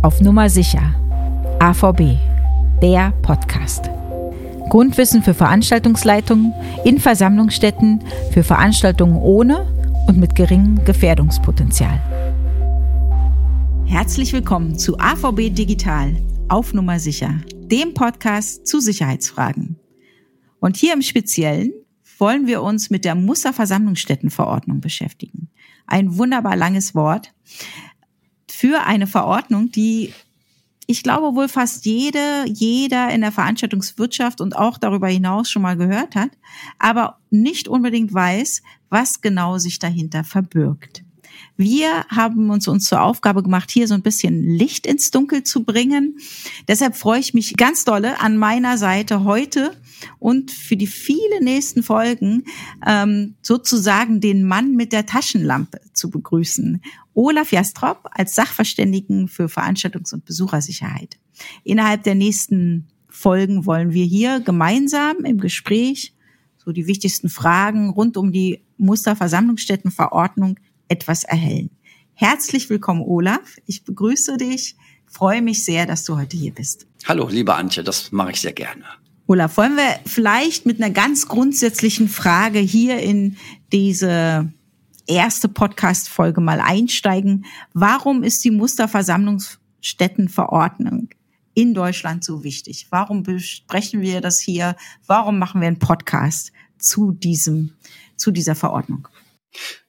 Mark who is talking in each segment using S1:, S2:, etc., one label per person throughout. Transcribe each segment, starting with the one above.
S1: Auf Nummer sicher. AVB, der Podcast. Grundwissen für Veranstaltungsleitungen in Versammlungsstätten für Veranstaltungen ohne und mit geringem Gefährdungspotenzial. Herzlich willkommen zu AVB Digital auf Nummer sicher, dem Podcast zu Sicherheitsfragen. Und hier im Speziellen wollen wir uns mit der Musterversammlungsstättenverordnung beschäftigen. Ein wunderbar langes Wort für eine Verordnung, die ich glaube wohl fast jede, jeder in der Veranstaltungswirtschaft und auch darüber hinaus schon mal gehört hat, aber nicht unbedingt weiß, was genau sich dahinter verbirgt. Wir haben uns uns zur Aufgabe gemacht, hier so ein bisschen Licht ins Dunkel zu bringen. Deshalb freue ich mich ganz dolle an meiner Seite heute und für die vielen nächsten Folgen ähm, sozusagen den Mann mit der Taschenlampe zu begrüßen. Olaf Jastrop als Sachverständigen für Veranstaltungs- und Besuchersicherheit. Innerhalb der nächsten Folgen wollen wir hier gemeinsam im Gespräch so die wichtigsten Fragen rund um die Musterversammlungsstättenverordnung etwas erhellen. Herzlich willkommen, Olaf. Ich begrüße dich. Freue mich sehr, dass du heute hier bist.
S2: Hallo, liebe Antje, das mache ich sehr gerne.
S1: Olaf, wollen wir vielleicht mit einer ganz grundsätzlichen Frage hier in diese erste Podcast-Folge mal einsteigen. Warum ist die Musterversammlungsstättenverordnung in Deutschland so wichtig? Warum besprechen wir das hier? Warum machen wir einen Podcast zu diesem, zu dieser Verordnung?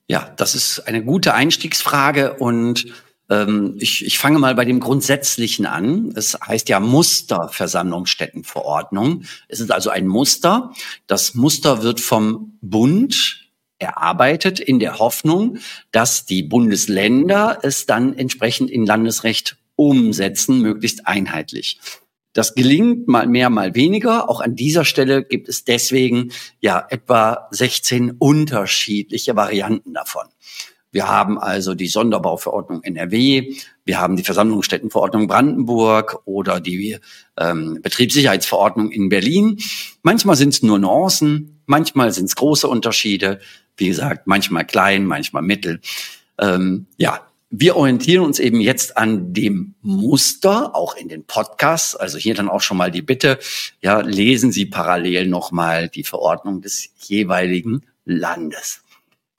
S2: Ja, das ist eine gute Einstiegsfrage und ähm, ich, ich fange mal bei dem Grundsätzlichen an. Es heißt ja Musterversammlungsstättenverordnung. Es ist also ein Muster. Das Muster wird vom Bund erarbeitet in der Hoffnung, dass die Bundesländer es dann entsprechend in Landesrecht umsetzen, möglichst einheitlich. Das gelingt mal mehr, mal weniger. Auch an dieser Stelle gibt es deswegen ja etwa 16 unterschiedliche Varianten davon. Wir haben also die Sonderbauverordnung NRW, wir haben die Versammlungsstättenverordnung Brandenburg oder die ähm, Betriebssicherheitsverordnung in Berlin. Manchmal sind es nur Nuancen, manchmal sind es große Unterschiede. Wie gesagt, manchmal klein, manchmal mittel. Ähm, ja, wir orientieren uns eben jetzt an dem Muster, auch in den Podcasts. Also hier dann auch schon mal die Bitte, ja, lesen Sie parallel nochmal die Verordnung des jeweiligen Landes.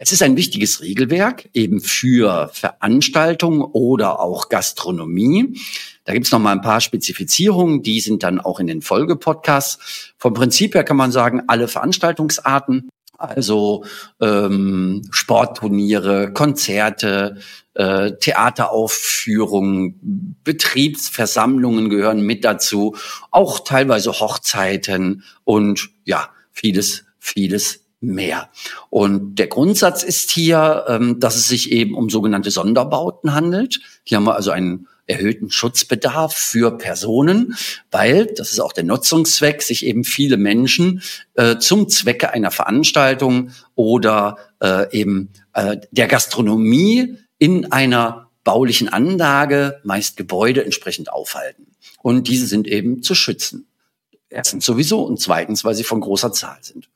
S2: Es ist ein wichtiges Regelwerk eben für Veranstaltungen oder auch Gastronomie. Da gibt es noch mal ein paar Spezifizierungen, die sind dann auch in den Folgepodcasts. Vom Prinzip her kann man sagen, alle Veranstaltungsarten, also ähm, Sportturniere, Konzerte, äh, Theateraufführungen, Betriebsversammlungen gehören mit dazu, auch teilweise Hochzeiten und ja, vieles, vieles mehr. Und der Grundsatz ist hier, ähm, dass es sich eben um sogenannte Sonderbauten handelt. Hier haben wir also einen erhöhten Schutzbedarf für Personen, weil, das ist auch der Nutzungszweck, sich eben viele Menschen äh, zum Zwecke einer Veranstaltung oder äh, eben äh, der Gastronomie in einer baulichen Anlage, meist Gebäude, entsprechend aufhalten. Und diese sind eben zu schützen. Erstens sowieso und zweitens, weil sie von großer Zahl sind.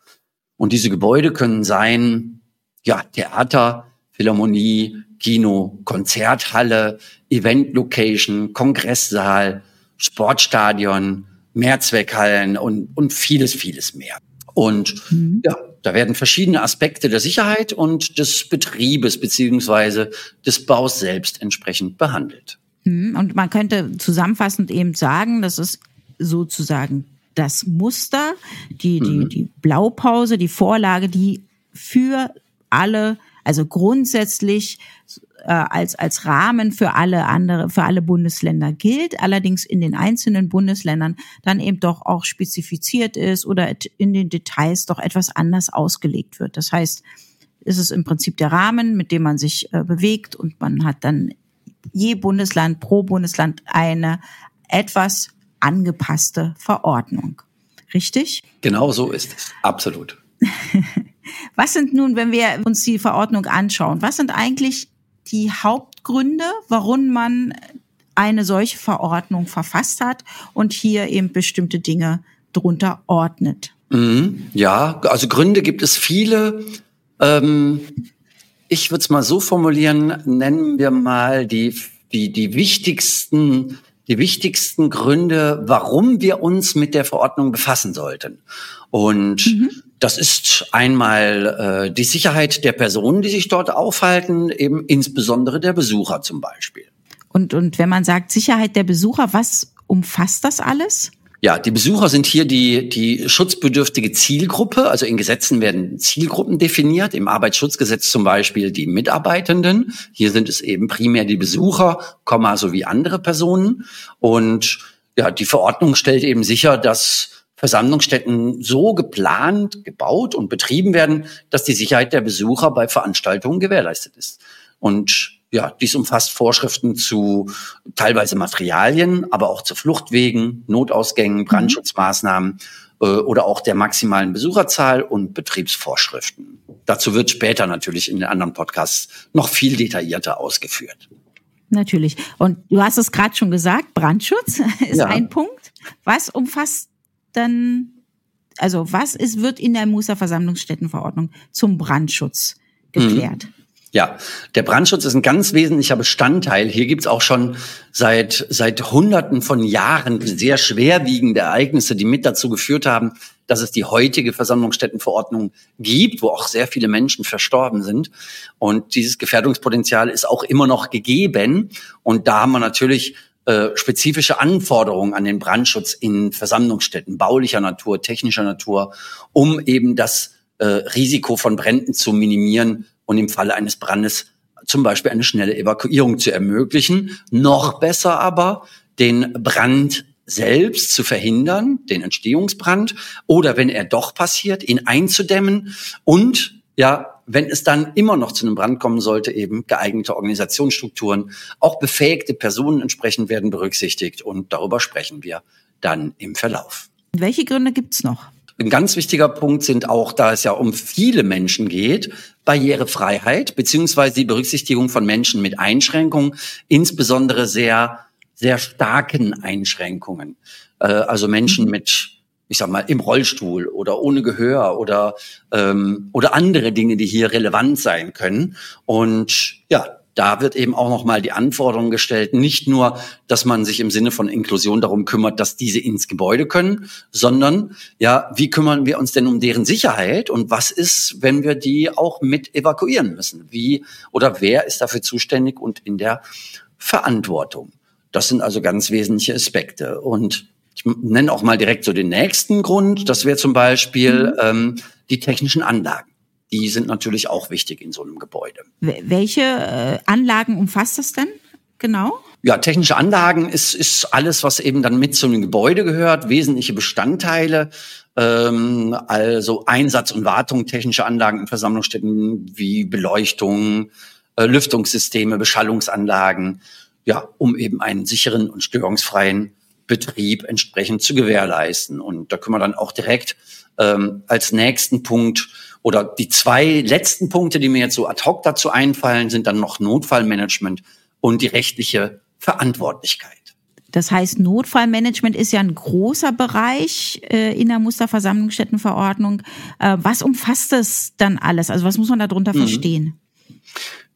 S2: Und diese Gebäude können sein, ja, Theater, Philharmonie, Kino, Konzerthalle, Event-Location, Kongresssaal, Sportstadion, Mehrzweckhallen und, und vieles, vieles mehr. Und mhm. ja, da werden verschiedene Aspekte der Sicherheit und des Betriebes beziehungsweise des Baus selbst entsprechend behandelt.
S1: Mhm. Und man könnte zusammenfassend eben sagen, das ist sozusagen das Muster, die, die, mhm. die Blaupause, die Vorlage, die für alle, also grundsätzlich äh, als, als Rahmen für alle andere, für alle Bundesländer gilt, allerdings in den einzelnen Bundesländern dann eben doch auch spezifiziert ist oder in den Details doch etwas anders ausgelegt wird. Das heißt, ist es im Prinzip der Rahmen, mit dem man sich äh, bewegt und man hat dann je Bundesland pro Bundesland eine etwas angepasste Verordnung. Richtig?
S2: Genau so ist es. Absolut.
S1: was sind nun, wenn wir uns die Verordnung anschauen, was sind eigentlich die Hauptgründe, warum man eine solche Verordnung verfasst hat und hier eben bestimmte Dinge drunter ordnet?
S2: Mhm, ja, also Gründe gibt es viele. Ähm, ich würde es mal so formulieren, nennen wir mal die die, die wichtigsten die wichtigsten Gründe, warum wir uns mit der Verordnung befassen sollten. Und mhm. das ist einmal äh, die Sicherheit der Personen, die sich dort aufhalten, eben insbesondere der Besucher zum Beispiel.
S1: Und, und wenn man sagt Sicherheit der Besucher, was umfasst das alles?
S2: Ja, die Besucher sind hier die, die schutzbedürftige Zielgruppe. Also in Gesetzen werden Zielgruppen definiert. Im Arbeitsschutzgesetz zum Beispiel die Mitarbeitenden. Hier sind es eben primär die Besucher, Komma, sowie andere Personen. Und ja, die Verordnung stellt eben sicher, dass Versammlungsstätten so geplant, gebaut und betrieben werden, dass die Sicherheit der Besucher bei Veranstaltungen gewährleistet ist. Und ja, dies umfasst Vorschriften zu teilweise Materialien, aber auch zu Fluchtwegen, Notausgängen, mhm. Brandschutzmaßnahmen äh, oder auch der maximalen Besucherzahl und Betriebsvorschriften. Dazu wird später natürlich in den anderen Podcasts noch viel detaillierter ausgeführt.
S1: Natürlich. Und du hast es gerade schon gesagt, Brandschutz ist ja. ein Punkt. Was umfasst dann, also was ist, wird in der Musterversammlungsstättenverordnung zum Brandschutz geklärt? Mhm.
S2: Ja, der Brandschutz ist ein ganz wesentlicher Bestandteil. Hier gibt's auch schon seit, seit Hunderten von Jahren sehr schwerwiegende Ereignisse, die mit dazu geführt haben, dass es die heutige Versammlungsstättenverordnung gibt, wo auch sehr viele Menschen verstorben sind. Und dieses Gefährdungspotenzial ist auch immer noch gegeben. Und da haben wir natürlich äh, spezifische Anforderungen an den Brandschutz in Versammlungsstätten, baulicher Natur, technischer Natur, um eben das äh, Risiko von Bränden zu minimieren und im Falle eines Brandes zum Beispiel eine schnelle Evakuierung zu ermöglichen. Noch besser aber, den Brand selbst zu verhindern, den Entstehungsbrand, oder wenn er doch passiert, ihn einzudämmen und ja, wenn es dann immer noch zu einem Brand kommen sollte, eben geeignete Organisationsstrukturen, auch befähigte Personen entsprechend werden berücksichtigt und darüber sprechen wir dann im Verlauf.
S1: Welche Gründe gibt's noch?
S2: Ein ganz wichtiger Punkt sind auch, da es ja um viele Menschen geht, Barrierefreiheit beziehungsweise die Berücksichtigung von Menschen mit Einschränkungen, insbesondere sehr, sehr starken Einschränkungen. Äh, also Menschen mit ich sag mal, im Rollstuhl oder ohne Gehör oder, ähm, oder andere Dinge, die hier relevant sein können. Und ja, da wird eben auch nochmal die Anforderung gestellt, nicht nur, dass man sich im Sinne von Inklusion darum kümmert, dass diese ins Gebäude können, sondern ja, wie kümmern wir uns denn um deren Sicherheit und was ist, wenn wir die auch mit evakuieren müssen? Wie oder wer ist dafür zuständig und in der Verantwortung? Das sind also ganz wesentliche Aspekte. Und ich nenne auch mal direkt so den nächsten Grund. Das wäre zum Beispiel mhm. ähm, die technischen Anlagen die sind natürlich auch wichtig in so einem Gebäude.
S1: Welche äh, Anlagen umfasst das denn genau?
S2: Ja, technische Anlagen ist, ist alles, was eben dann mit zu einem Gebäude gehört, wesentliche Bestandteile, ähm, also Einsatz und Wartung technischer Anlagen in Versammlungsstätten wie Beleuchtung, äh, Lüftungssysteme, Beschallungsanlagen, ja, um eben einen sicheren und störungsfreien Betrieb entsprechend zu gewährleisten. Und da können wir dann auch direkt ähm, als nächsten Punkt oder die zwei letzten Punkte, die mir jetzt so ad hoc dazu einfallen, sind dann noch Notfallmanagement und die rechtliche Verantwortlichkeit.
S1: Das heißt, Notfallmanagement ist ja ein großer Bereich äh, in der Musterversammlungsstättenverordnung. Äh, was umfasst das dann alles? Also was muss man darunter mhm. verstehen?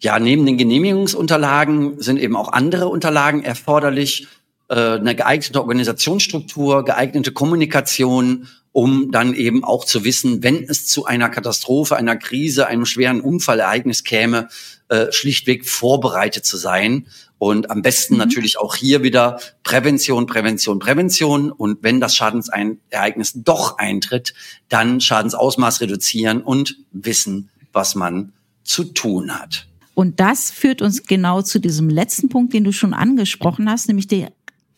S2: Ja, neben den Genehmigungsunterlagen sind eben auch andere Unterlagen erforderlich. Äh, eine geeignete Organisationsstruktur, geeignete Kommunikation um dann eben auch zu wissen, wenn es zu einer Katastrophe, einer Krise, einem schweren Unfallereignis käme, äh, schlichtweg vorbereitet zu sein. Und am besten mhm. natürlich auch hier wieder Prävention, Prävention, Prävention. Und wenn das Schadensereignis doch eintritt, dann Schadensausmaß reduzieren und wissen, was man zu tun hat.
S1: Und das führt uns genau zu diesem letzten Punkt, den du schon angesprochen hast, nämlich die,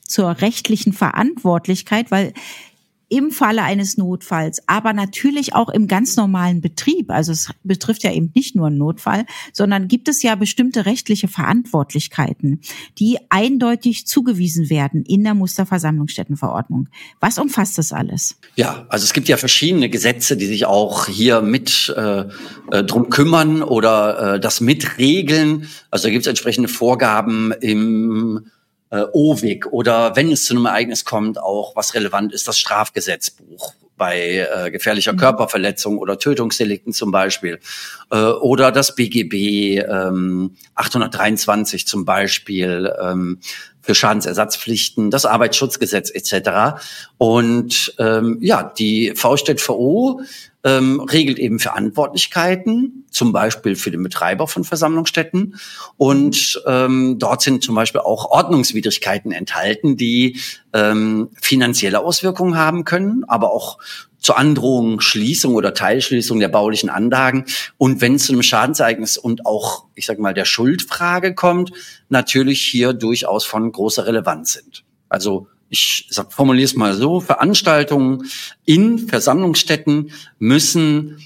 S1: zur rechtlichen Verantwortlichkeit, weil im Falle eines Notfalls, aber natürlich auch im ganz normalen Betrieb. Also es betrifft ja eben nicht nur einen Notfall, sondern gibt es ja bestimmte rechtliche Verantwortlichkeiten, die eindeutig zugewiesen werden in der Musterversammlungsstättenverordnung. Was umfasst das alles?
S2: Ja, also es gibt ja verschiedene Gesetze, die sich auch hier mit äh, äh, drum kümmern oder äh, das mitregeln. Also da gibt es entsprechende Vorgaben im äh, OWIG oder wenn es zu einem Ereignis kommt, auch was relevant ist, das Strafgesetzbuch, bei äh, gefährlicher mhm. Körperverletzung oder Tötungsdelikten zum Beispiel. Äh, oder das BGB ähm, 823 zum Beispiel ähm, für Schadensersatzpflichten, das Arbeitsschutzgesetz etc. Und ähm, ja, die VStVO ähm, regelt eben Verantwortlichkeiten, zum Beispiel für den Betreiber von Versammlungsstätten. Und ähm, dort sind zum Beispiel auch Ordnungswidrigkeiten enthalten, die ähm, finanzielle Auswirkungen haben können, aber auch zur Androhung Schließung oder Teilschließung der baulichen Anlagen. Und wenn es zu einem Schadensereignis und auch, ich sage mal, der Schuldfrage kommt, natürlich hier durchaus von großer Relevanz sind. Also ich formuliere es mal so, Veranstaltungen in Versammlungsstätten müssen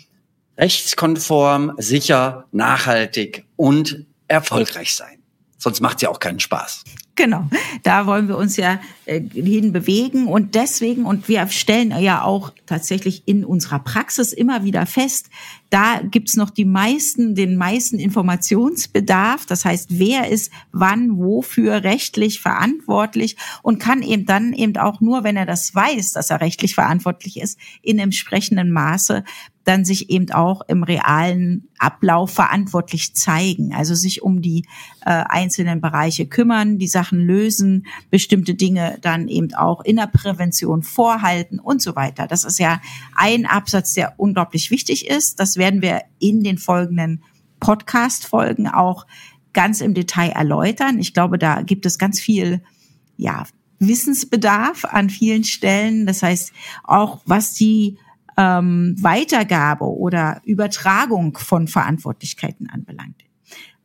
S2: rechtskonform, sicher, nachhaltig und erfolgreich sein. Sonst macht es ja auch keinen Spaß.
S1: Genau, da wollen wir uns ja äh, hin bewegen und deswegen, und wir stellen ja auch tatsächlich in unserer Praxis immer wieder fest, da gibt's noch die meisten, den meisten Informationsbedarf. Das heißt, wer ist wann, wofür rechtlich verantwortlich und kann eben dann eben auch nur, wenn er das weiß, dass er rechtlich verantwortlich ist, in entsprechenden Maße dann sich eben auch im realen Ablauf verantwortlich zeigen, also sich um die äh, einzelnen Bereiche kümmern, die Sachen lösen, bestimmte Dinge dann eben auch in der Prävention vorhalten und so weiter. Das ist ja ein Absatz, der unglaublich wichtig ist. Das werden wir in den folgenden Podcast-Folgen auch ganz im Detail erläutern. Ich glaube, da gibt es ganz viel, ja, Wissensbedarf an vielen Stellen. Das heißt, auch was die ähm, Weitergabe oder Übertragung von Verantwortlichkeiten anbelangt.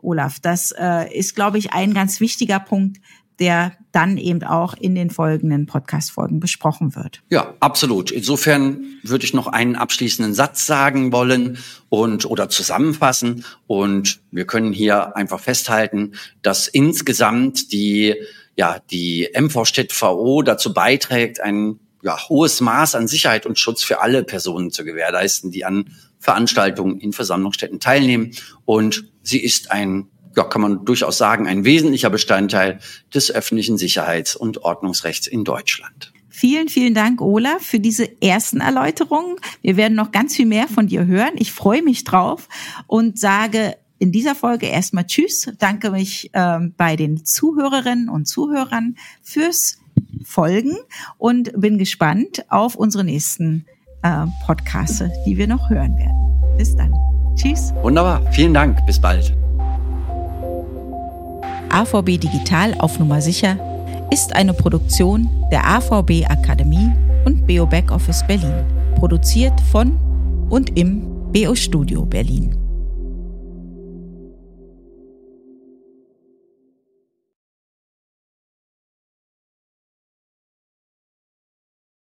S1: Olaf, das äh, ist, glaube ich, ein ganz wichtiger Punkt, der dann eben auch in den folgenden Podcast-Folgen besprochen wird.
S2: Ja, absolut. Insofern würde ich noch einen abschließenden Satz sagen wollen und oder zusammenfassen. Und wir können hier einfach festhalten, dass insgesamt die ja die MV VO dazu beiträgt, ein ja, hohes Maß an Sicherheit und Schutz für alle Personen zu gewährleisten, die an Veranstaltungen in Versammlungsstätten teilnehmen. Und sie ist ein, ja, kann man durchaus sagen, ein wesentlicher Bestandteil des öffentlichen Sicherheits- und Ordnungsrechts in Deutschland.
S1: Vielen, vielen Dank, Olaf, für diese ersten Erläuterungen. Wir werden noch ganz viel mehr von dir hören. Ich freue mich drauf und sage in dieser Folge erstmal Tschüss. Danke mich ähm, bei den Zuhörerinnen und Zuhörern fürs Folgen und bin gespannt auf unsere nächsten äh, Podcasts, die wir noch hören werden. Bis dann. Tschüss.
S2: Wunderbar. Vielen Dank. Bis bald.
S1: AVB Digital auf Nummer sicher ist eine Produktion der AVB Akademie und BO Backoffice Berlin. Produziert von und im BO Studio Berlin.